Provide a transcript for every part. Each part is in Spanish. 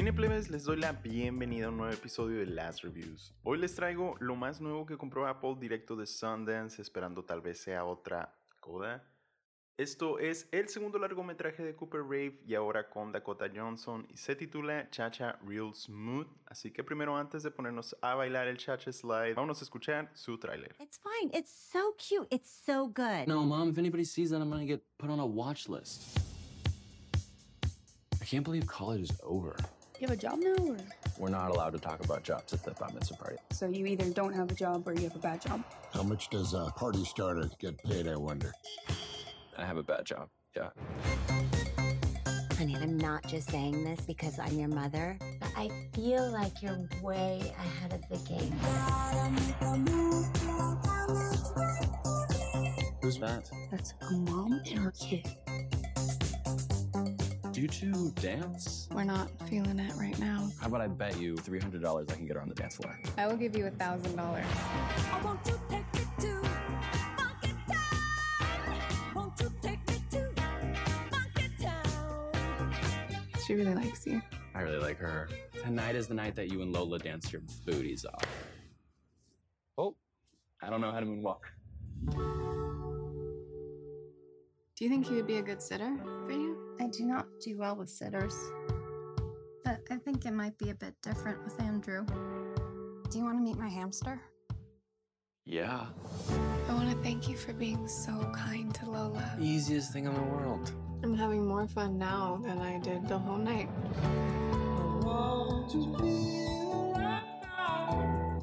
Cineplebes, les doy la bienvenida a un nuevo episodio de Last Reviews. Hoy les traigo lo más nuevo que compró Apple directo de Sundance, esperando tal vez sea otra coda. Esto es el segundo largometraje de Cooper Rave y ahora con Dakota Johnson y se titula Chacha Real Smooth. Así que primero antes de ponernos a bailar el Chacha Slide, vamos a escuchar su tráiler. It's fine. It's so cute. It's so good. No, Mom, if anybody sees that, I'm gonna get put on a watch list. I can't believe college is over. You have a job now, or We're not allowed to talk about jobs at the bat mitzvah party. so you either don't have a job or you have a bad job. How much does a party starter get paid, I wonder? I have a bad job. Yeah. Honey, I'm not just saying this because I'm your mother, but I feel like you're way ahead of the game. Who's that? That's a mom and her kid. Do you two dance? We're not feeling it right now. How about I bet you $300 I can get her on the dance floor? I will give you a thousand dollars. She really likes you. I really like her. Tonight is the night that you and Lola dance your booties off. Oh, I don't know how to moonwalk. Do you think he would be a good sitter for you? I do not do well with sitters. But I think it might be a bit different with Andrew. Do you want to meet my hamster? Yeah. I want to thank you for being so kind to Lola. Easiest thing in the world. I'm having more fun now than I did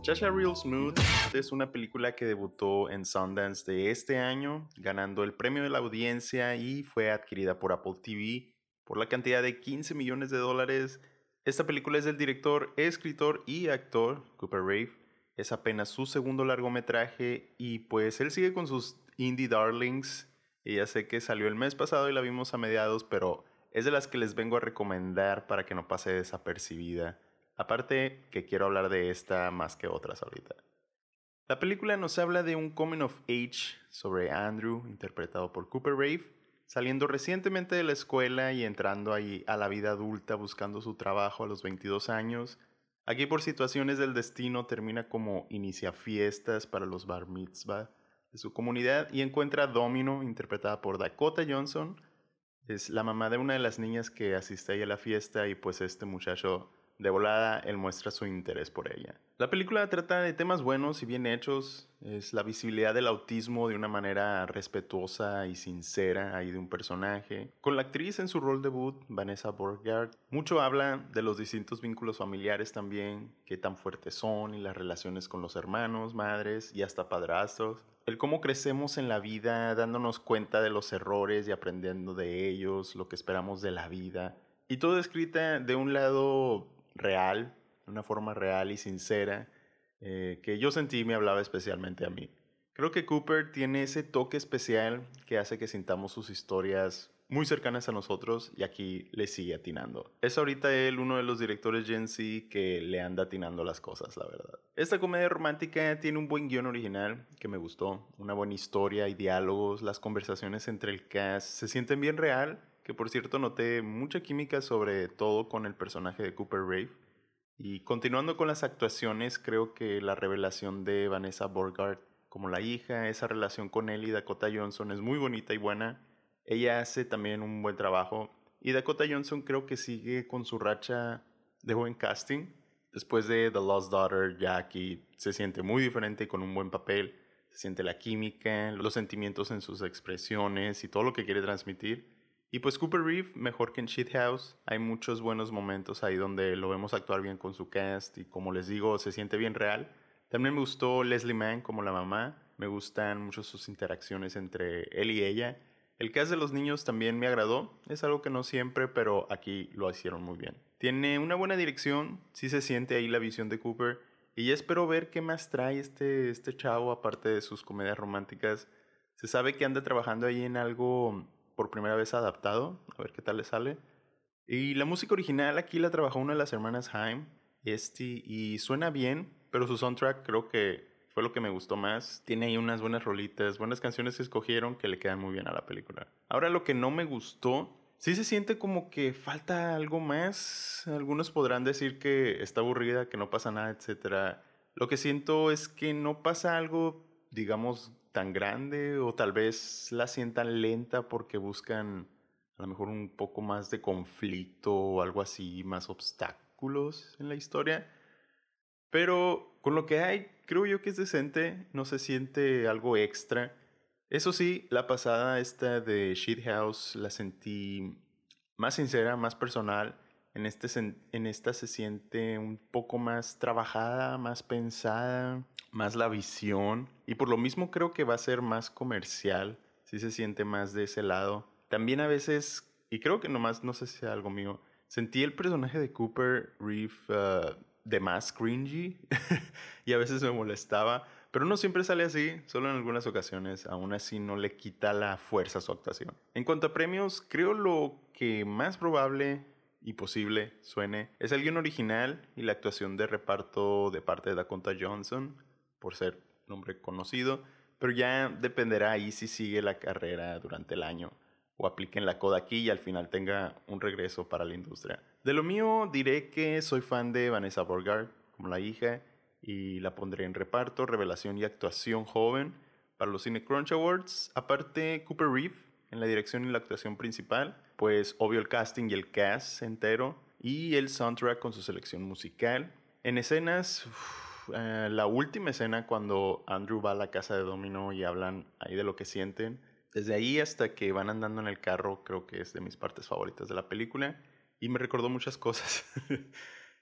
Chacha Real Smooth es una película que debutó en Sundance de este año, ganando el premio de la audiencia y fue adquirida por Apple TV por la cantidad de 15 millones de dólares. Esta película es del director, escritor y actor Cooper Rave. Es apenas su segundo largometraje y pues él sigue con sus indie darlings. Y ya sé que salió el mes pasado y la vimos a mediados, pero es de las que les vengo a recomendar para que no pase desapercibida. Aparte que quiero hablar de esta más que otras ahorita. La película nos habla de un coming of age sobre Andrew, interpretado por Cooper Rave, saliendo recientemente de la escuela y entrando ahí a la vida adulta buscando su trabajo a los 22 años. Aquí por situaciones del destino termina como inicia fiestas para los bar mitzvah de su comunidad y encuentra a Domino, interpretada por Dakota Johnson. Es la mamá de una de las niñas que asiste ahí a la fiesta y pues este muchacho de volada él muestra su interés por ella. La película trata de temas buenos y bien hechos, es la visibilidad del autismo de una manera respetuosa y sincera ahí de un personaje. Con la actriz en su rol debut, Vanessa Borgard, mucho habla de los distintos vínculos familiares también, qué tan fuertes son y las relaciones con los hermanos, madres y hasta padrastros. El cómo crecemos en la vida dándonos cuenta de los errores y aprendiendo de ellos, lo que esperamos de la vida. Y todo escrita de un lado real, de una forma real y sincera, eh, que yo sentí me hablaba especialmente a mí. Creo que Cooper tiene ese toque especial que hace que sintamos sus historias muy cercanas a nosotros y aquí le sigue atinando. Es ahorita él uno de los directores Gen Z que le anda atinando las cosas, la verdad. Esta comedia romántica tiene un buen guion original que me gustó, una buena historia y diálogos, las conversaciones entre el cast se sienten bien real, que por cierto noté mucha química sobre todo con el personaje de Cooper Rave. Y continuando con las actuaciones, creo que la revelación de Vanessa Borgard como la hija, esa relación con él y Dakota Johnson es muy bonita y buena. Ella hace también un buen trabajo. Y Dakota Johnson creo que sigue con su racha de buen casting. Después de The Lost Daughter, ya aquí se siente muy diferente con un buen papel. Se siente la química, los sentimientos en sus expresiones y todo lo que quiere transmitir. Y pues Cooper Reeve, mejor que en Shithouse, hay muchos buenos momentos ahí donde lo vemos actuar bien con su cast y como les digo, se siente bien real. También me gustó Leslie Mann como la mamá, me gustan mucho sus interacciones entre él y ella. El cast de los niños también me agradó, es algo que no siempre, pero aquí lo hicieron muy bien. Tiene una buena dirección, sí se siente ahí la visión de Cooper, y ya espero ver qué más trae este, este chavo aparte de sus comedias románticas. Se sabe que anda trabajando ahí en algo por primera vez adaptado, a ver qué tal le sale. Y la música original aquí la trabajó una de las hermanas Haim, este, y suena bien, pero su soundtrack creo que fue lo que me gustó más. Tiene ahí unas buenas rolitas, buenas canciones que escogieron que le quedan muy bien a la película. Ahora lo que no me gustó sí se siente como que falta algo más. Algunos podrán decir que está aburrida, que no pasa nada, etc. Lo que siento es que no pasa algo, digamos, tan grande o tal vez la sientan lenta porque buscan a lo mejor un poco más de conflicto o algo así, más obstáculos en la historia. Pero con lo que hay, creo yo que es decente, no se siente algo extra. Eso sí, la pasada esta de House la sentí más sincera, más personal. En, este, en esta se siente un poco más trabajada, más pensada, más la visión. Y por lo mismo creo que va a ser más comercial. Sí se siente más de ese lado. También a veces, y creo que nomás, no sé si sea algo mío, sentí el personaje de Cooper Reeve uh, de más cringy y a veces me molestaba, pero no siempre sale así, solo en algunas ocasiones, aún así no le quita la fuerza a su actuación. En cuanto a premios, creo lo que más probable y posible suene es el guion original y la actuación de reparto de parte de Dakota Johnson, por ser nombre conocido, pero ya dependerá ahí si sigue la carrera durante el año o apliquen la coda aquí y al final tenga un regreso para la industria. De lo mío diré que soy fan de Vanessa Borgard como la hija y la pondré en reparto, revelación y actuación joven para los Cine Crunch Awards. Aparte, Cooper Reeve en la dirección y la actuación principal, pues obvio el casting y el cast entero y el soundtrack con su selección musical. En escenas, eh, la última escena cuando Andrew va a la casa de Domino y hablan ahí de lo que sienten desde ahí hasta que van andando en el carro, creo que es de mis partes favoritas de la película. Y me recordó muchas cosas.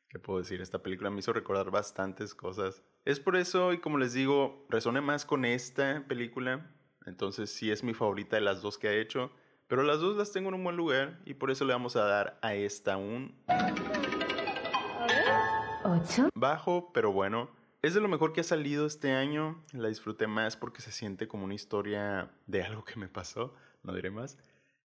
¿Qué puedo decir? Esta película me hizo recordar bastantes cosas. Es por eso, y como les digo, resoné más con esta película. Entonces sí es mi favorita de las dos que ha hecho. Pero las dos las tengo en un buen lugar y por eso le vamos a dar a esta un... 8. Bajo, pero bueno. Es de lo mejor que ha salido este año. La disfruté más porque se siente como una historia de algo que me pasó. No diré más.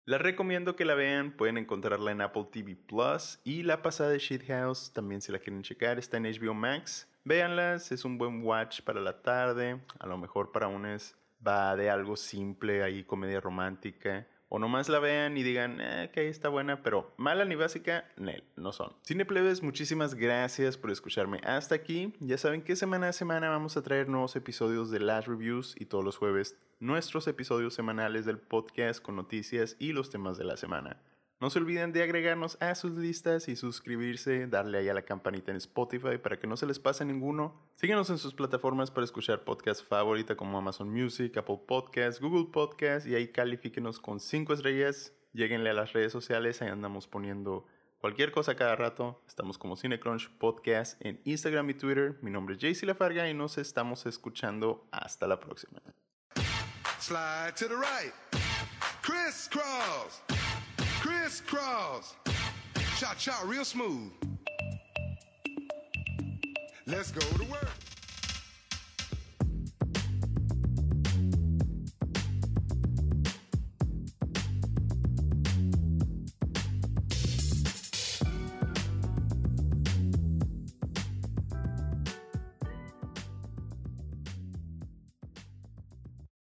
La recomiendo que la vean. Pueden encontrarla en Apple TV Plus. Y la pasada de Shit House también si la quieren checar. Está en HBO Max. Véanlas. Es un buen watch para la tarde. A lo mejor para unos va de algo simple ahí, comedia romántica o nomás la vean y digan, eh, que está buena, pero mala ni básica, no son. Cineplebes, muchísimas gracias por escucharme hasta aquí. Ya saben que semana a semana vamos a traer nuevos episodios de Last Reviews y todos los jueves nuestros episodios semanales del podcast con noticias y los temas de la semana. No se olviden de agregarnos a sus listas y suscribirse, darle ahí a la campanita en Spotify para que no se les pase ninguno. Síguenos en sus plataformas para escuchar podcast favorita como Amazon Music, Apple Podcasts, Google Podcasts y ahí califíquenos con 5 estrellas. Lléguenle a las redes sociales, ahí andamos poniendo cualquier cosa cada rato. Estamos como Cinecrunch Podcast en Instagram y Twitter. Mi nombre es JC Lafarga y nos estamos escuchando. Hasta la próxima. Slide to the right. Crisscross. Chop, chop, real smooth. Let's go to work.